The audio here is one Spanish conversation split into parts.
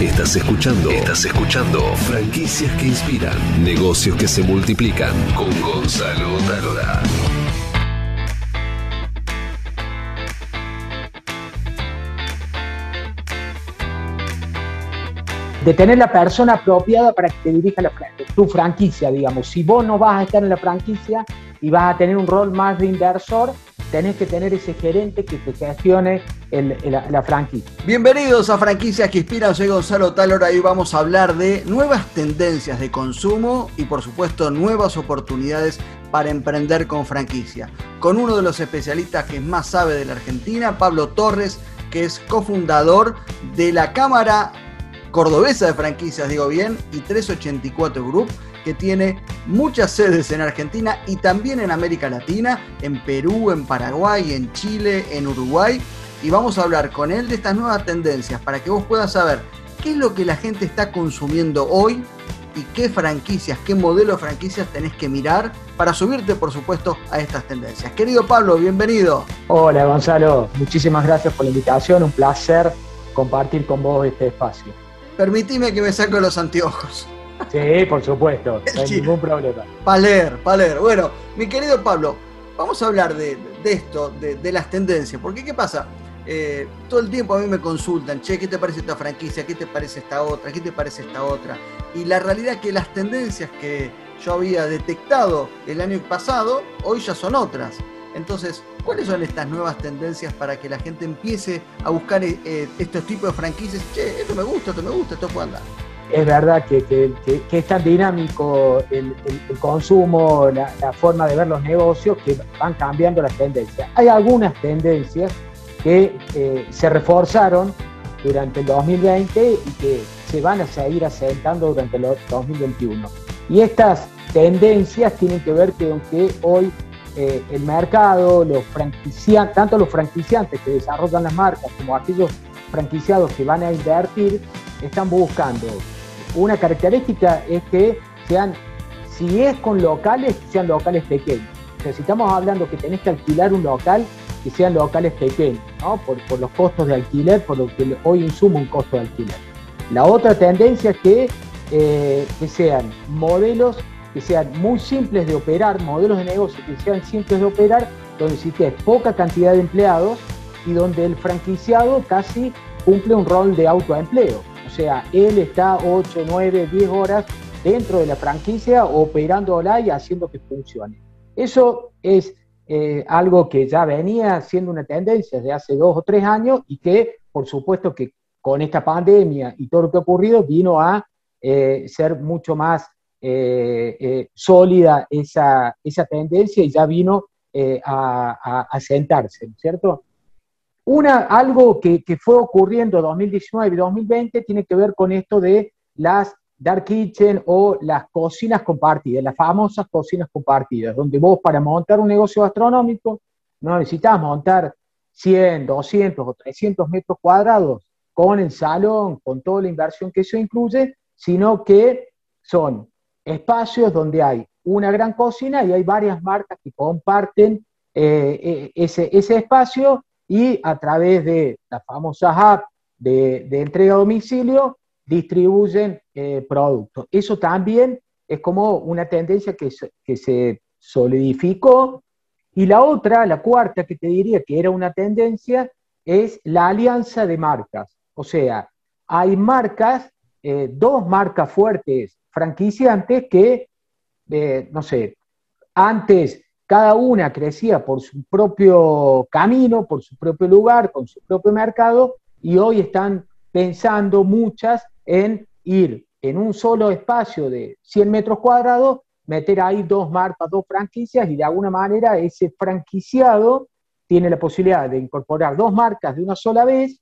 Estás escuchando. Estás escuchando. Franquicias que inspiran. Negocios que se multiplican. Con Gonzalo Talora. de tener la persona apropiada para que te dirija la, tu franquicia, digamos. Si vos no vas a estar en la franquicia y vas a tener un rol más de inversor, tenés que tener ese gerente que te gestione la, franquicia. Bienvenidos a Franquicias que Inspiran, soy Gonzalo Talora y vamos a hablar de nuevas tendencias de consumo y por supuesto nuevas oportunidades para emprender con franquicia. Con uno de los especialistas que más sabe de la Argentina, Pablo Torres, que es cofundador de la Cámara cordobesa de franquicias, digo bien, y 384 Group, que tiene muchas sedes en Argentina y también en América Latina, en Perú, en Paraguay, en Chile, en Uruguay. Y vamos a hablar con él de estas nuevas tendencias para que vos puedas saber qué es lo que la gente está consumiendo hoy y qué franquicias, qué modelo de franquicias tenés que mirar para subirte, por supuesto, a estas tendencias. Querido Pablo, bienvenido. Hola Gonzalo, muchísimas gracias por la invitación, un placer compartir con vos este espacio. Permitime que me saco los anteojos. Sí, por supuesto, no hay ningún problema. Paler, Paler. Bueno, mi querido Pablo, vamos a hablar de, esto, de, las tendencias, porque ¿qué pasa? Eh, todo el tiempo a mí me consultan, che, ¿qué te parece esta franquicia? ¿Qué te parece esta otra? ¿Qué te parece esta otra? Y la realidad es que las tendencias que yo había detectado el año pasado, hoy ya son otras. Entonces, ¿cuáles son estas nuevas tendencias para que la gente empiece a buscar eh, eh, estos tipos de franquicias? Che, esto me gusta, esto me gusta, esto puede andar. Es verdad que, es tan dinámico el, consumo, la, forma de ver los negocios, que van cambiando las tendencias. Hay algunas tendencias que eh, se reforzaron durante el 2020 y que se van a seguir asentando durante el 2021. Y estas tendencias tienen que ver con que hoy eh, el mercado, los franquiciantes, tanto los franquiciantes que desarrollan las marcas como aquellos franquiciados que van a invertir, están buscando. Una característica es que sean, si es con locales, sean locales pequeños. O sea, si estamos hablando que tenés que alquilar un local, que sean locales pequeños, ¿no? por, los costos de alquiler, por lo que hoy insuma un costo de alquiler. La otra tendencia es que, eh, que sean modelos que sean muy simples de operar, modelos de negocio que sean simples de operar, donde existe poca cantidad de empleados y donde el franquiciado casi cumple un rol de autoempleo. O sea, él está 8, 9, 10 horas dentro de la franquicia operándola y haciendo que funcione. Eso es eh, algo que ya venía siendo una tendencia desde hace dos o tres años y que, por supuesto, que con esta pandemia y todo lo que ha ocurrido, vino a eh, ser mucho más eh, eh, sólida esa, esa, tendencia y ya vino eh, a, a, sentarse, ¿cierto? Una, algo que, que, fue ocurriendo 2019 y 2020 tiene que ver con esto de las dark kitchen o las cocinas compartidas, las famosas cocinas compartidas, donde vos para montar un negocio gastronómico no necesitas montar 100, 200 o 300 metros cuadrados con el salón, con toda la inversión que eso incluye, sino que son espacios donde hay una gran cocina y hay varias marcas que comparten eh, eh, ese, ese, espacio y a través de la famosa app de, entrega a domicilio distribuyen eh, productos. Eso también es como una tendencia que que se solidificó. Y la otra, la cuarta que te diría que era una tendencia, es la alianza de marcas. O sea, hay marcas, dos marcas fuertes franquiciantes que, eh, no sé, antes cada una crecía por su propio camino, por su propio lugar, con su propio mercado, y hoy están pensando muchas en ir en un solo espacio de 100 metros cuadrados, meter ahí dos marcas, dos franquicias, y de alguna manera ese franquiciado tiene la posibilidad de incorporar dos marcas de una sola vez,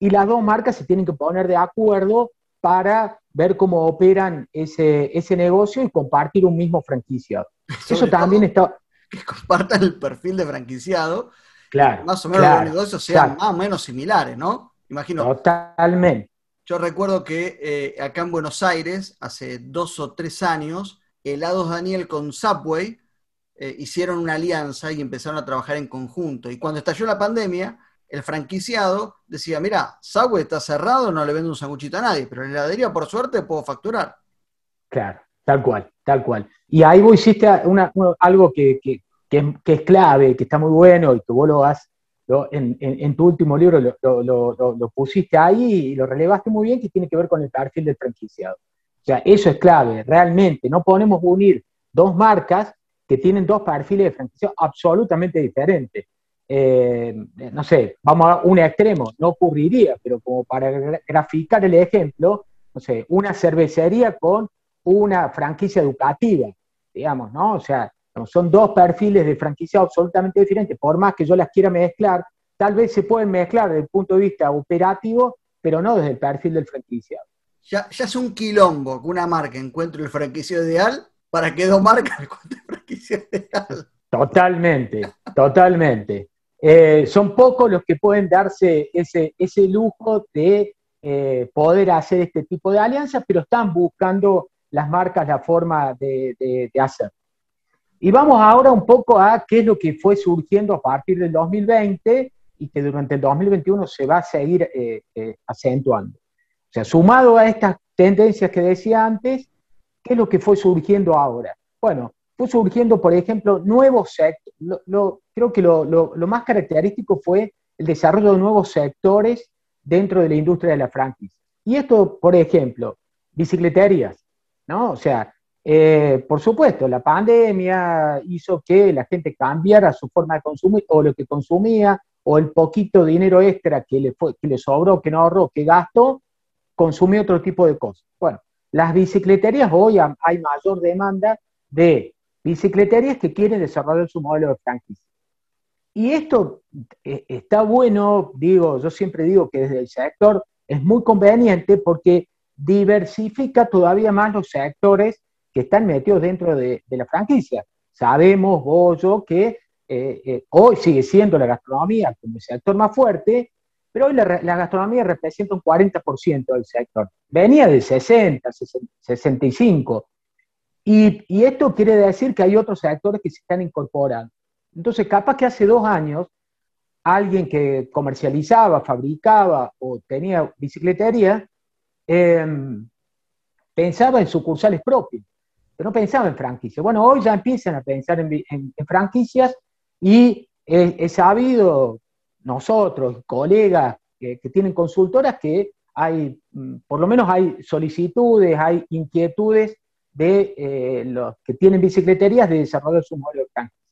y las dos marcas se tienen que poner de acuerdo para ver cómo operan ese, ese negocio y compartir un mismo franquiciado. Eso también está... Que compartan el perfil de franquiciado. Claro. Más o menos los negocios sean más o menos similares, ¿no? Imagino. Totalmente. Yo recuerdo que eh, acá en Buenos Aires, hace dos o tres años, Helados Daniel con Subway eh, hicieron una alianza y empezaron a trabajar en conjunto. Y cuando estalló la pandemia, el franquiciado decía, mira, Subway está cerrado, no le vendo un sanguchito a nadie, pero en la heladería, por suerte, puedo facturar. Claro, tal cual, tal cual. Y ahí vos hiciste algo que, es, clave, que está muy bueno y que vos lo has, en, tu último libro lo, pusiste ahí y lo relevaste muy bien, que tiene que ver con el perfil del franquiciado. O sea, eso es clave, realmente. No podemos unir dos marcas que tienen dos perfiles de franquiciado absolutamente diferentes. Eh, no sé, vamos a un extremo, no ocurriría, pero como para graficar el ejemplo, no sé, una cervecería con una franquicia educativa, digamos, ¿no? O sea, son dos perfiles de franquicia absolutamente diferentes, por más que yo las quiera mezclar, tal vez se pueden mezclar desde el punto de vista operativo, pero no desde el perfil del franquiciado. Ya, ya es un quilombo que una marca encuentre el franquiciado ideal para que dos marcas encuentren el franquiciado ideal. Totalmente, totalmente. Eh, son pocos los que pueden darse ese, ese lujo de eh, poder hacer este tipo de alianzas, pero están buscando las marcas la forma de, de, hacer. Y vamos ahora un poco a qué es lo que fue surgiendo a partir del 2020 y que durante el 2021 se va a seguir eh, acentuando. O sea, sumado a estas tendencias que decía antes, ¿qué es lo que fue surgiendo ahora? Bueno, fue surgiendo, por ejemplo, nuevos sectores. Creo que lo, más característico fue el desarrollo de nuevos sectores dentro de la industria de la franquicia. Y esto, por ejemplo, bicicleterías, ¿no? O sea, eh, por supuesto, la pandemia hizo que la gente cambiara su forma de consumir o lo que consumía o el poquito dinero extra que le, que le sobró, que no ahorró, que gastó, consumió otro tipo de cosas. Bueno, las bicicleterías hoy hay mayor demanda de bicicleterías que quieren desarrollar su modelo de franquicia. Y esto eh, está bueno, digo, yo siempre digo que desde el sector es muy conveniente porque diversifica todavía más los sectores que están metidos dentro de, la franquicia. Sabemos, vos, que eh, eh, hoy sigue siendo la gastronomía como el sector más fuerte, pero hoy la, gastronomía representa un 40% del sector. Venía del 60, 65, y, esto quiere decir que hay otros sectores que se están incorporando. Entonces, capaz que hace dos años, alguien que comercializaba, fabricaba o tenía bicicletería, em, pensaba en sucursales propias, pero no pensaba en franquicias. Bueno, hoy ya empiezan a pensar en, franquicias y he, sabido nosotros, colegas que, que, tienen consultoras, que hay, mm, por lo menos hay solicitudes, hay inquietudes de eh, los que tienen bicicleterías de desarrollar su modelo de franquicia.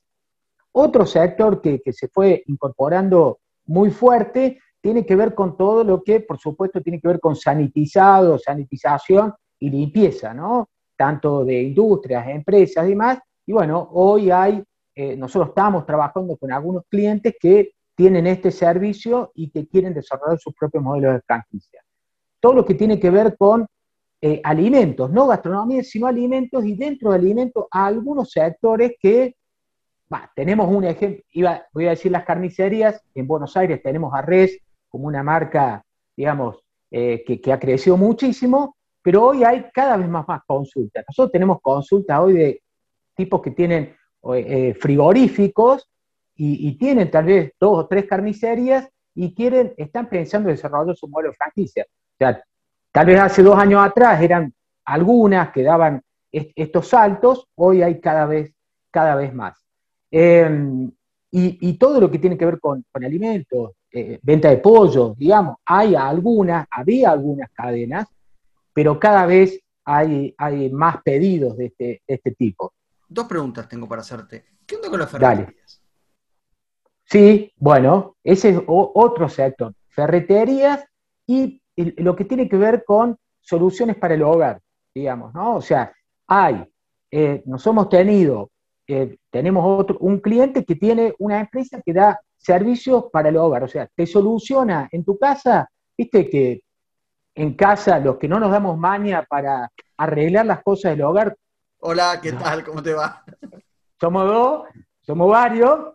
Otro sector que, se fue incorporando muy fuerte tiene que ver con todo lo que, por supuesto, tiene que ver con sanitizado, sanitización y limpieza, ¿no? Tanto de industrias, empresas y demás. Y bueno, hoy hay, eh, nosotros estamos trabajando con algunos clientes que tienen este servicio y que quieren desarrollar sus propios modelos de franquicia. Todo lo que tiene que ver con eh, alimentos, no gastronomía, sino alimentos, y dentro de alimentos algunos sectores que, tenemos un ejemplo, iba, voy a decir las carnicerías, en Buenos Aires tenemos a Res como una marca, digamos, eh, que, ha crecido muchísimo, pero hoy hay cada vez más, consultas. Nosotros tenemos consultas hoy de tipos que tienen eh, frigoríficos y, tienen tal vez dos o tres carnicerías y quieren, están pensando en desarrollar su modelo de franquicia. O sea, Tal vez hace dos años atrás eran algunas que daban estos saltos, hoy hay cada vez, cada vez más. Em, y, todo lo que tiene que ver con, alimentos, eh, venta de pollo, digamos, hay algunas, había algunas cadenas, pero cada vez hay, hay más pedidos de este, este tipo. Dos preguntas tengo para hacerte. ¿Qué onda con las ferreterías? Sí, bueno, ese es otro sector. Ferreterías y lo que tiene que ver con soluciones para el hogar, digamos, ¿no? O sea, hay, eh, nos hemos tenido, eh, tenemos otro, un cliente que tiene una empresa que da servicios para el hogar, o sea, te soluciona en tu casa, viste que en casa los que no nos damos maña para arreglar las cosas del hogar. Hola, ¿qué tal? ¿Cómo te va? Somos dos, somos varios,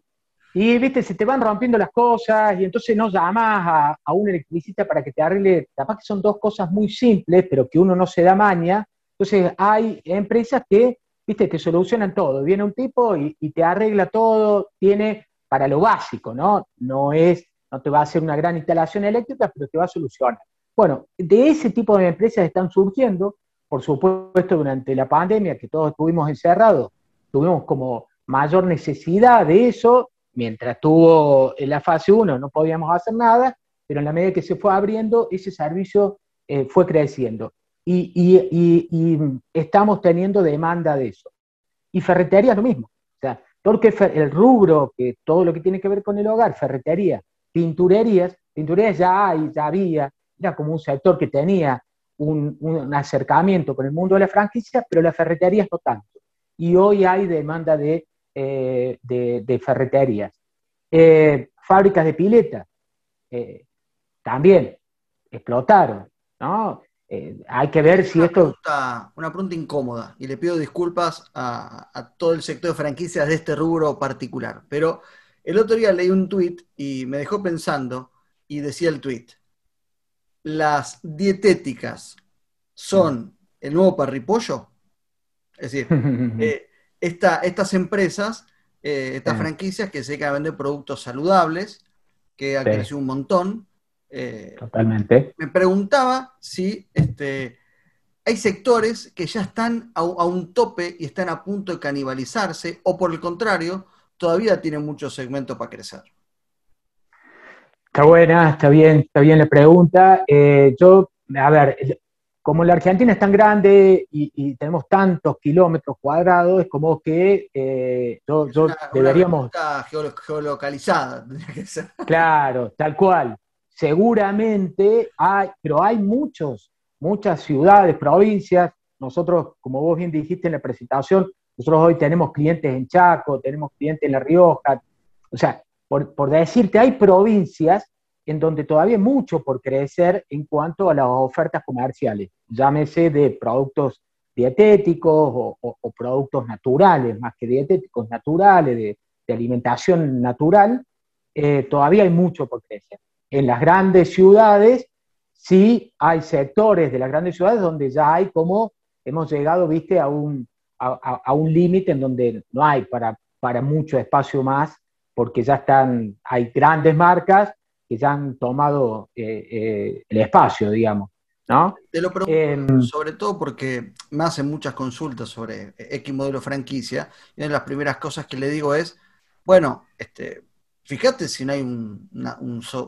y, viste, se te van rompiendo las cosas y entonces no llamas a, un electricista para que te arregle. Capaz que son dos cosas muy simples, pero que uno no se da maña. Entonces hay empresas que, viste, te solucionan todo. Viene un tipo y, te arregla todo, tiene para lo básico, ¿no? No es no te va a hacer una gran instalación eléctrica, pero te va a solucionar. Bueno, de ese tipo de empresas están surgiendo, por supuesto, durante la pandemia, que todos estuvimos encerrados, tuvimos como mayor necesidad de eso, mientras tuvo en la fase 1 no podíamos hacer nada, pero en la medida que se fue abriendo, ese servicio eh, fue creciendo. Y, estamos teniendo demanda de eso. Y ferretería lo mismo. O sea, porque el rubro, que todo lo que tiene que ver con el hogar, ferretería, pinturerías, pinturerías ya hay, ya había, era como un sector que tenía un, acercamiento con el mundo de la franquicia, pero la ferretería no tanto. Y hoy hay demanda de, eh, de, ferreterías. Eh, fábricas de piletas, eh, también explotaron, ¿no? Hay que ver si esto... una pregunta incómoda, y le pido disculpas a, a todo el sector de franquicias de este rubro particular, pero el otro día leí un tuit y me dejó pensando y decía el tuit, las dietéticas son el nuevo parripollo. Es decir, eh, estas empresas, eh, estas franquicias que se dedican a vender productos saludables, que han crecido un montón. Eh, Totalmente. Me preguntaba si este, hay sectores que ya están a, un tope y están a punto de canibalizarse, o por el contrario, todavía tiene mucho segmento para crecer. Está buena, está bien, está bien la pregunta. Eh, yo, a ver, como la Argentina es tan grande y, tenemos tantos kilómetros cuadrados, es como que eh, yo, deberíamos... geolocalizada, Claro, tal cual. Seguramente hay, pero hay muchos, muchas ciudades, provincias. Nosotros, como vos bien dijiste en la presentación, nosotros hoy tenemos clientes en Chaco, tenemos clientes en La Rioja. O sea, por, decirte, hay provincias en donde todavía hay mucho por crecer en cuanto a las ofertas comerciales, llámese de productos dietéticos o, productos naturales, más que dietéticos, naturales, de, alimentación natural, eh, todavía hay mucho por crecer. En las grandes ciudades, sí hay sectores de las grandes ciudades donde ya hay como, hemos llegado, viste, a un, a, un límite en donde no hay para, para mucho espacio más, porque ya están, hay grandes marcas que ya han tomado eh, eh, el espacio, digamos. ¿no? Te lo pregunto em, sobre todo porque me hacen muchas consultas sobre X modelo franquicia, y una de las primeras cosas que le digo es, bueno, este, fíjate si no hay un,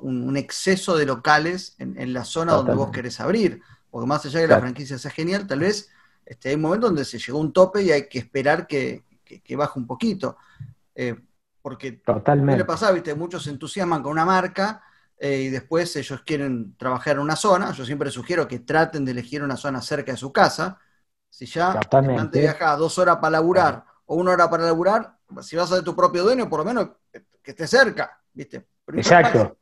un, exceso de locales en, la zona donde vos querés abrir, porque más allá de que la franquicia sea genial, tal vez este, hay un momento donde se llegó a un tope y hay que esperar que, baje un poquito. Eh, porque Totalmente. le pasa, viste? Muchos se entusiasman con una marca eh, y después ellos quieren trabajar en una zona. Yo siempre sugiero que traten de elegir una zona cerca de su casa. Si ya antes viajas dos horas para laburar o una hora para laburar, si vas a ser tu propio dueño, por lo menos que esté cerca, ¿viste? Exacto.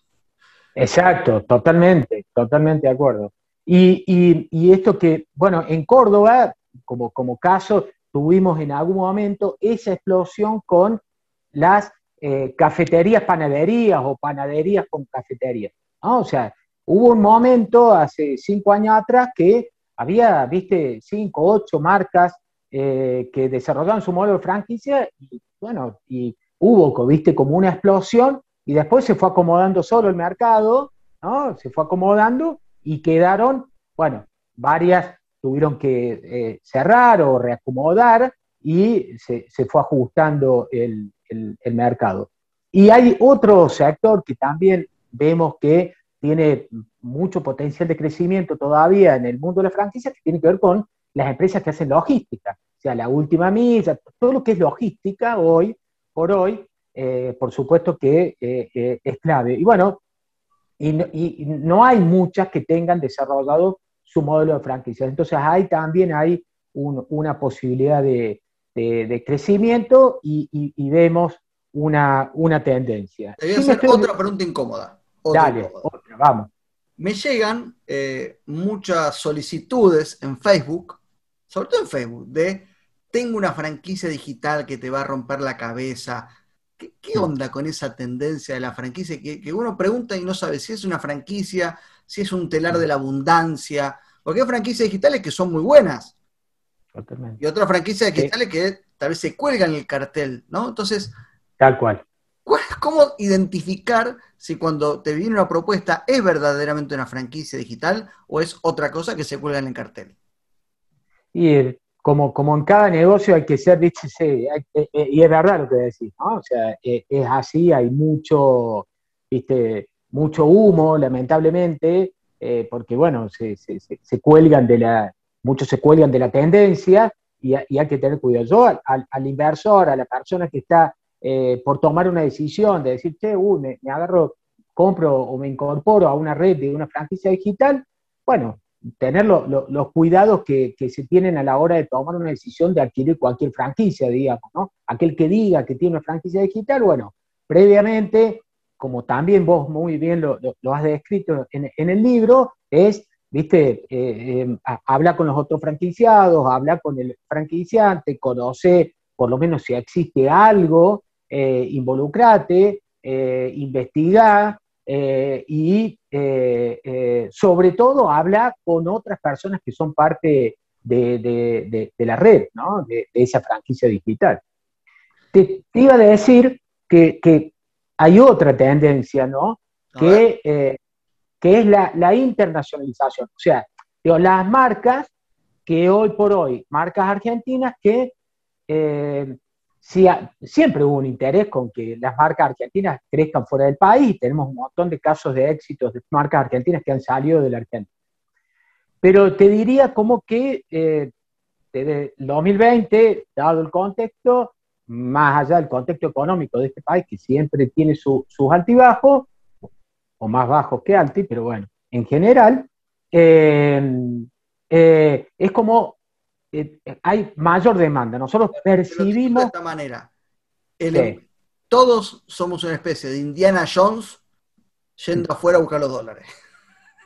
Exacto, totalmente, totalmente de acuerdo. Y, esto que, bueno, en Córdoba, como, como caso, tuvimos en algún momento esa explosión con las eh, cafeterías, panaderías o panaderías con cafeterías. O sea, hubo un momento hace cinco años atrás que había, viste, cinco, ocho marcas eh, que desarrollaban su modelo de franquicia y, bueno, y hubo, viste, como una explosión y después se fue acomodando solo el mercado, ¿no? Se fue acomodando y quedaron, bueno, varias tuvieron que eh, cerrar o reacomodar y se, fue ajustando el, mercado. Y hay otro sector que también vemos que tiene mucho potencial de crecimiento todavía en el mundo de la franquicia, que tiene que ver con las empresas que hacen logística, o sea, la última milla, todo lo que es logística hoy, por hoy, eh, por supuesto que eh, es clave. Y bueno, y no, hay muchas que tengan desarrollado su modelo de franquicia. Entonces ahí también hay una posibilidad de, crecimiento y, vemos una, tendencia. Te voy a hacer otra pregunta incómoda. Dale, otra, vamos. Me llegan eh, muchas solicitudes en Facebook, sobre todo en Facebook, de tengo una franquicia digital que te va a romper la cabeza, ¿Qué, onda con esa tendencia de la franquicia? Que, uno pregunta y no sabe si es una franquicia, si es un telar de la abundancia, porque hay franquicias digitales que son muy buenas. Y otras franquicias digitales que tal vez se cuelgan el cartel, ¿no? Entonces. Tal cual. ¿Cómo identificar si cuando te viene una propuesta es verdaderamente una franquicia digital o es otra cosa que se cuelga en el cartel? Y como, como en cada negocio hay que ser, eh, eh, y es verdad lo que decís, ¿no? O sea, eh, es así, hay mucho, viste, mucho humo, lamentablemente, porque bueno, se, cuelgan de la, muchos se cuelgan de la tendencia y, hay que tener cuidado. Yo al, inversor, a la persona que está por tomar una decisión de decir, che, me, me agarro, compro o me incorporo a una red de una franquicia digital, bueno, tener los cuidados que, se tienen a la hora de tomar una decisión de adquirir cualquier franquicia, digamos, ¿no? Aquel que diga que tiene una franquicia digital, bueno, previamente, como también vos muy bien lo, has descrito en, el libro, es, viste, eh, em, habla con los otros franquiciados, habla con el franquiciante, conoce por lo menos si existe algo, eh, involucrate, eh, investiga, eh, y eh, eh, sobre todo habla con otras personas que son parte de, la red, ¿no? de, esa franquicia digital. Te, iba a decir que, hay otra tendencia, ¿no? Que, que, es la, internacionalización. O sea, las marcas que hoy por hoy, marcas argentinas que siempre hubo un interés con que las marcas argentinas crezcan fuera del país. Tenemos un montón de casos de éxitos de marcas argentinas que han salido de la Argentina. Pero te diría como que eh, desde el 2020, dado el contexto, más allá del contexto económico de este país, que siempre tiene sus altibajos, o más bajos que altos, pero bueno, en general, eh, eh, es como eh, hay mayor demanda. Nosotros percibimos... De esta manera, todos somos una especie de Indiana Jones yendo afuera a buscar los dólares.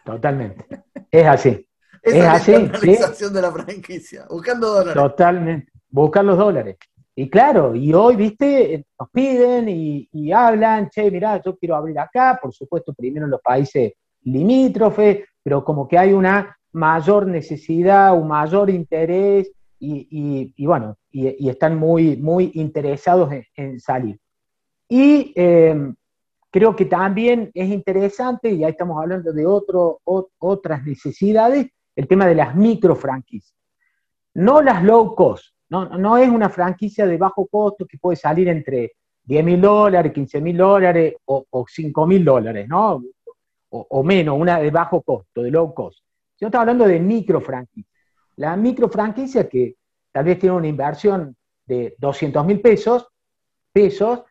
Totalmente. Es así. es, así. La de la franquicia, buscando dólares. Totalmente. Buscar los dólares. Y claro, y hoy, viste, nos piden y, hablan, che, mirá, yo quiero abrir acá, por supuesto, primero en los países limítrofes, pero como que hay una mayor necesidad, un mayor interés y, bueno, y, están muy, muy interesados en, salir. Y eh, creo que también es interesante, y ahí estamos hablando de otras necesidades, el tema de las micro franquicias. No las low cost, no, no es una franquicia de bajo costo que puede salir entre 10 mil dólares, 15 mil dólares o, o 5 mil dólares, ¿no? O, o, menos, una de bajo costo, de low cost. Yo estaba hablando de micro franquicia. La micro franquicia que tal vez tiene una inversión de 200 mil pesos, pesos,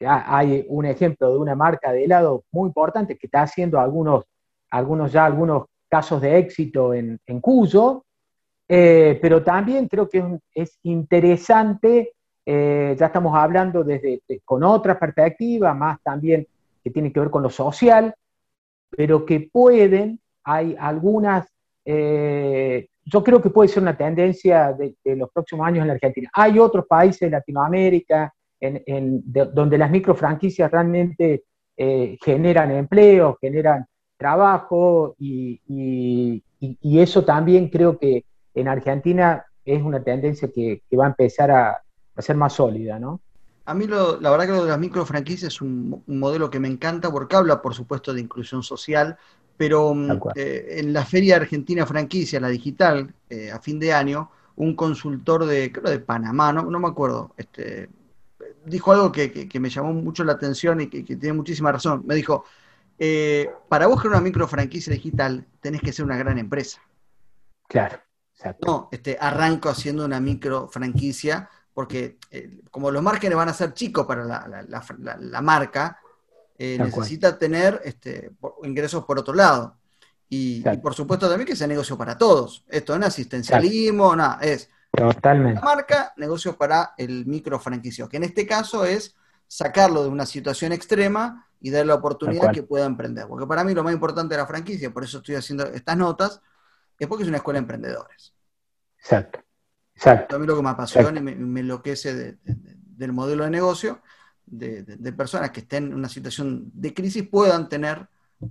hay un ejemplo de una marca de helado muy importante que está haciendo algunos, algunos ya algunos casos de éxito en, Cuyo, eh, pero también creo que es interesante, eh, ya estamos hablando desde, con otra perspectiva, más también que tiene que ver con lo social, pero que pueden hay algunas, eh, yo creo que puede ser una tendencia de, los próximos años en la Argentina. Hay otros países de Latinoamérica en, donde las microfranquicias realmente eh, generan empleo, generan trabajo y, eso también creo que en Argentina es una tendencia que, va a empezar a, ser más sólida, ¿no? A mí la verdad que lo de las microfranquicias es un, un, modelo que me encanta porque habla, por supuesto, de inclusión social, pero mm, eh, en la Feria Argentina Franquicia, la digital, eh, a fin de año, un consultor de, creo de Panamá, no, no me acuerdo, este, dijo algo que, me llamó mucho la atención y que, tiene muchísima razón. Me dijo, eh, para vos crear una micro franquicia digital, tenés que ser una gran empresa. Claro, exacto. No, este, arranco haciendo una micro franquicia, porque como los márgenes van a ser chicos para la marca, eh, necesita tener este, ingresos por otro lado. Y, por supuesto también que sea negocio para todos. Esto no es asistencialismo, nada, es Totalmente. la marca, negocio para el micro franquicio, que en este caso es sacarlo de una situación extrema y darle la oportunidad que pueda emprender. Porque para mí lo más importante de la franquicia, por eso estoy haciendo estas notas, es porque es una escuela de emprendedores. Exacto. Exacto. A mí lo que me apasiona y me, enloquece del modelo de negocio de, personas que estén en una situación de crisis puedan tener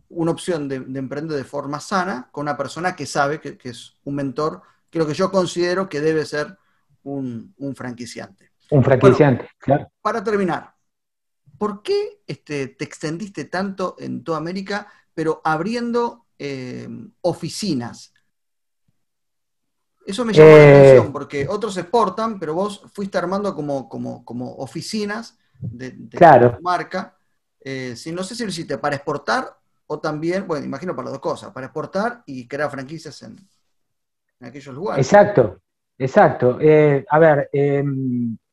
una opción de, emprender de forma sana con una persona que sabe que, es un mentor, que lo que yo considero que debe ser un, franquiciante. Un franquiciante, claro. Para terminar, ¿por qué este, te extendiste tanto en toda América, pero abriendo eh, oficinas? Eso me llamó la Eh. atención, porque otros exportan, pero vos fuiste armando como, como, como oficinas de, de Claro. marca. Eh, si, no sé si lo hiciste para exportar o también, bueno, imagino para las dos cosas, para exportar y crear franquicias en, en aquellos lugares. Exacto, exacto. Eh, a ver, eh,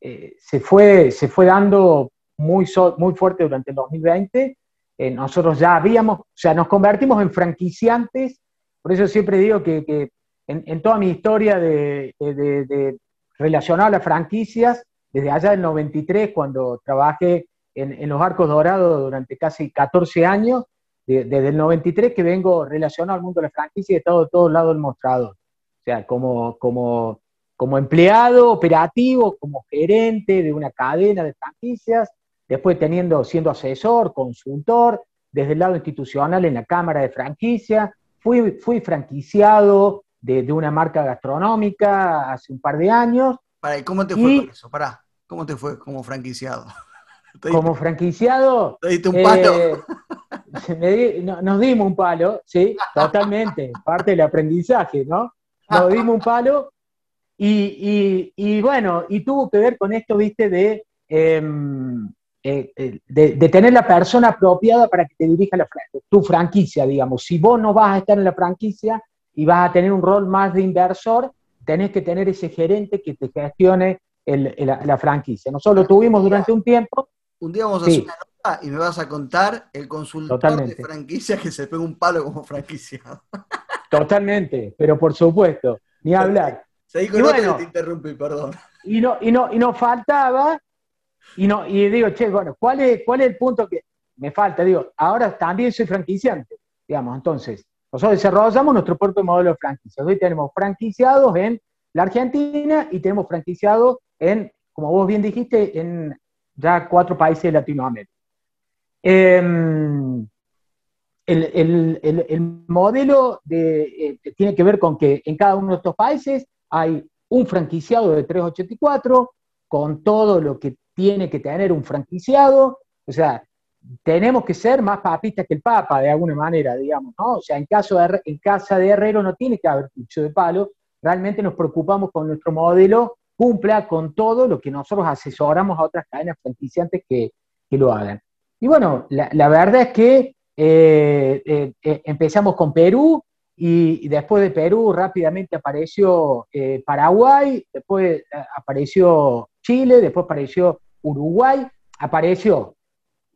eh, se, fue, se fue dando muy, so- muy fuerte durante el 2020. Eh, nosotros ya habíamos, o sea, nos convertimos en franquiciantes. Por eso siempre digo que, que en, en toda mi historia de, de, de- de relacionada a las franquicias, desde allá del 93, cuando trabajé en, en los Arcos Dorados durante casi 14 años, de- desde el 93 que vengo relacionado al mundo de la franquicia y he estado de todos lados del mostrador. O sea, como, como, como empleado operativo, como gerente de una cadena de franquicias, después teniendo, siendo asesor, consultor, desde el lado institucional en la Cámara de Franquicia, fui, fui franquiciado de, de una marca gastronómica hace un par de años, Pará, ¿y cómo te fue Y- con eso? Pará, ¿cómo te fue como franquiciado? ¿Te diste, como franquiciado. te diste un palo? eh, di- no- nos dimos un palo, sí, totalmente, parte del aprendizaje, ¿no? Nos dimos un palo y, y- y bueno, y tuvo que ver con esto, viste, de, em, eh, eh, de, de tener la persona apropiada para que te dirija la, tu franquicia, digamos. Si vos no vas a estar en la franquicia y vas a tener un rol más de inversor, tenés que tener ese gerente que te gestione el- el- la, franquicia. Nosotros lo tuvimos durante un tiempo, Un día vamos a Sí. hacer una nota y me vas a contar el consultor Totalmente. de franquicia que se pega un palo como franquiciado. Totalmente, pero por supuesto, ni hablar. Seguí con Y bueno. que te interrumpí, perdón. Y no, y no, y nos faltaba, y no, y digo, che, bueno, ¿cuál es, cuál es el punto que me falta? Digo, ahora también soy franquiciante, digamos, entonces, nosotros desarrollamos nuestro propio modelo de franquicia. Hoy tenemos franquiciados en la Argentina y tenemos franquiciados en, como vos bien dijiste, en ya cuatro países de Latinoamérica. Em, el, el- el- el modelo de, eh, tiene que ver con que en cada uno de estos países hay un franquiciado de 384 con todo lo que tiene que tener un franquiciado. O sea, tenemos que ser más papistas que el Papa, de alguna manera, digamos, ¿no? O sea, en, caso de, en casa de Herrero no tiene que haber cuchillo de palo, realmente nos preocupamos con nuestro modelo cumpla con todo lo que nosotros asesoramos a otras cadenas franquiciantes que, que lo hagan. Y bueno, la, la verdad es que eh, eh, eh, empezamos con Perú y, después de Perú rápidamente apareció Paraguay, después apareció Chile, después apareció Uruguay, apareció.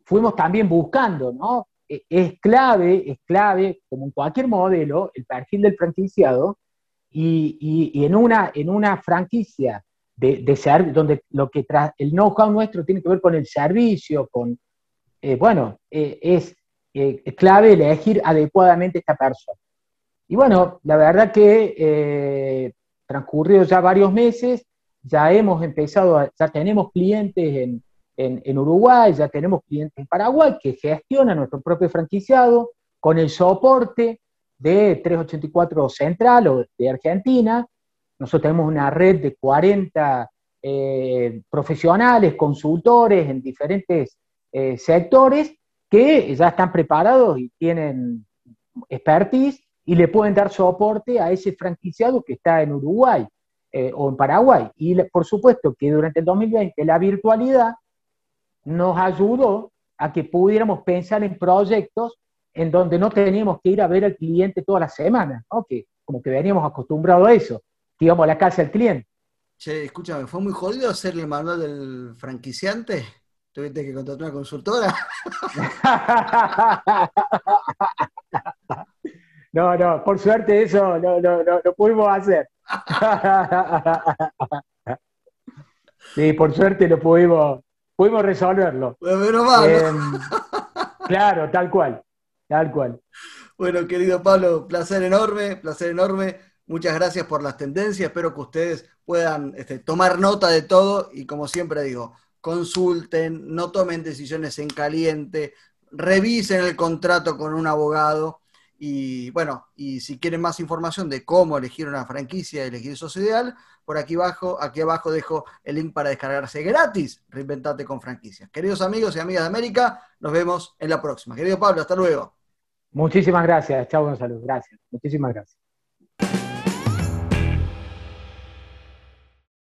Fuimos también buscando, ¿no? Eh, Es clave, es clave, como en cualquier modelo, el perfil del franquiciado, y, y- y en, una, en una franquicia de, donde lo que tra- el know-how nuestro tiene que ver con el servicio, con, eh, bueno, eh, es eh, clave elegir adecuadamente esta persona. Y bueno, la verdad que eh, transcurrido ya varios meses, ya hemos empezado, ya tenemos clientes en, en- Uruguay, ya tenemos clientes en Paraguay que gestionan nuestro propio franquiciado con el soporte de 384 Central o de Argentina. Nosotros tenemos una red de 40 eh, profesionales, consultores en diferentes eh, sectores que ya están preparados y tienen expertise y le pueden dar soporte a ese franquiciado que está en Uruguay eh, o en Paraguay. Y por supuesto que durante el 2020 la virtualidad nos ayudó a que pudiéramos pensar en proyectos en donde no teníamos que ir a ver al cliente todas las semanas, ¿no? que como que veníamos acostumbrados a eso, que íbamos a la casa del cliente. Che, escúchame, ¿fue muy jodido hacerle el manual del franquiciante? ¿Tuviste que contratar una consultora? No, no, por suerte eso no, no, no, no pudimos hacer. Sí, por suerte lo pudimos, pudimos resolverlo. Em, claro, tal cual, tal cual. Bueno, querido Pablo, placer enorme, placer enorme. Muchas gracias por las tendencias. Espero que ustedes puedan este, tomar nota de todo y como siempre digo, consulten, no tomen decisiones en caliente, revisen el contrato con un abogado Y bueno, y si quieren más información de cómo elegir una franquicia elegir socio ideal, por aquí abajo, aquí abajo dejo el link para descargarse gratis. Reinventate con franquicias. Queridos amigos y amigas de América, nos vemos en la próxima. Querido Pablo, hasta luego. Muchísimas gracias. Chao, Gonzalo. Gracias. Muchísimas gracias.